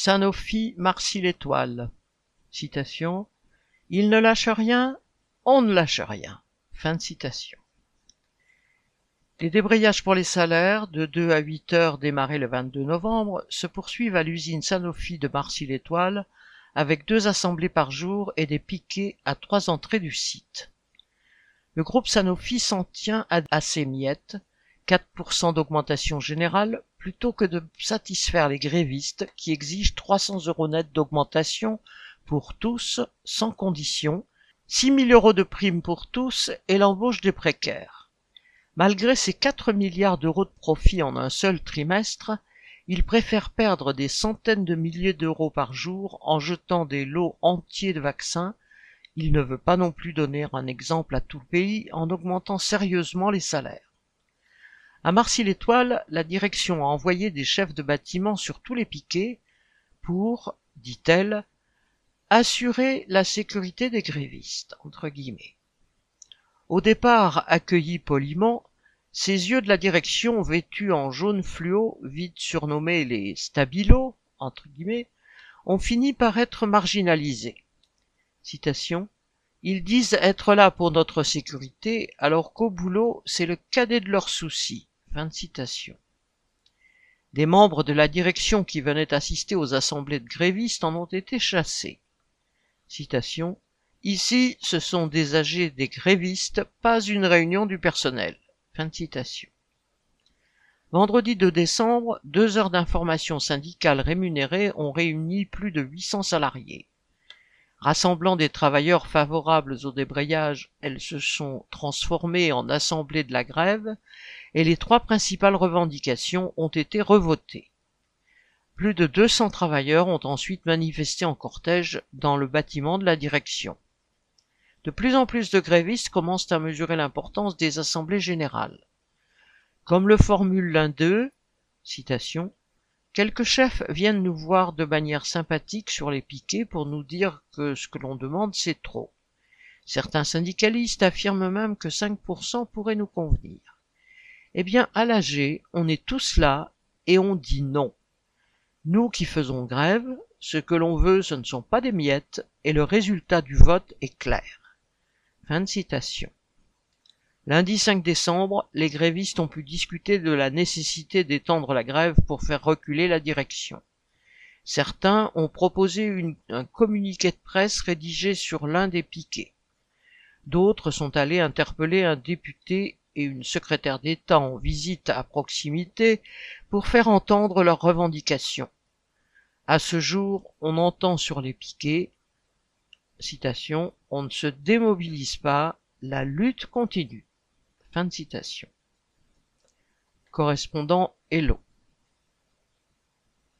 Sanofi Marcy-l'Étoile. Citation. Il ne lâche rien, on ne lâche rien. Fin de citation. Les débrayages pour les salaires, de 2 à 8 heures démarrés le 22 novembre, se poursuivent à l'usine Sanofi de Marcy-l'Étoile, avec deux assemblées par jour et des piquets à trois entrées du site. Le groupe Sanofi s'en tient à ses miettes, 4% d'augmentation générale, plutôt que de satisfaire les grévistes qui exigent 300 euros net d'augmentation pour tous, sans condition, 6 000 euros de primes pour tous et l'embauche des précaires. Malgré ces 4 milliards d'euros de profit en un seul trimestre, ils préfèrent perdre des centaines de milliers d'euros par jour en jetant des lots entiers de vaccins. Il ne veut pas non plus donner un exemple à tout le pays en augmentant sérieusement les salaires. À Marcy-l'Étoile, la direction a envoyé des chefs de bâtiment sur tous les piquets pour, dit-elle, assurer la sécurité des grévistes, entre guillemets. Au départ accueillis poliment, ces yeux de la direction vêtus en jaune fluo, vite surnommés les stabilos, entre guillemets, ont fini par être marginalisés. Citation. Ils disent être là pour notre sécurité, alors qu'au boulot, c'est le cadet de leurs soucis. Fin de. Des membres de la direction qui venaient assister aux assemblées de grévistes en ont été chassés. Citation. Ici, ce sont des âgés des grévistes, pas une réunion du personnel. Fin de citation. Vendredi 2 décembre, deux heures d'information syndicale rémunérées ont réuni plus de 800 salariés. Rassemblant des travailleurs favorables au débrayage, elles se sont transformées en assemblée de la grève et les trois principales revendications ont été revotées. Plus de 200 travailleurs ont ensuite manifesté en cortège dans le bâtiment de la direction. De plus en plus de grévistes commencent à mesurer l'importance des assemblées générales. Comme le formule l'un d'eux, citation, Quelques chefs viennent nous voir de manière sympathique sur les piquets pour nous dire que ce que l'on demande c'est trop. Certains syndicalistes affirment même que 5% pourrait nous convenir. Eh bien, à l'AG, on est tous là et on dit non. Nous qui faisons grève, ce que l'on veut, ce ne sont pas des miettes, et le résultat du vote est clair. Fin de citation. Lundi 5 décembre, les grévistes ont pu discuter de la nécessité d'étendre la grève pour faire reculer la direction. Certains ont proposé un communiqué de presse rédigé sur l'un des piquets. D'autres sont allés interpeller un député et une secrétaire d'État en visite à proximité pour faire entendre leurs revendications. À ce jour, on entend sur les piquets, on ne se démobilise pas, la lutte continue. Correspondant Hello.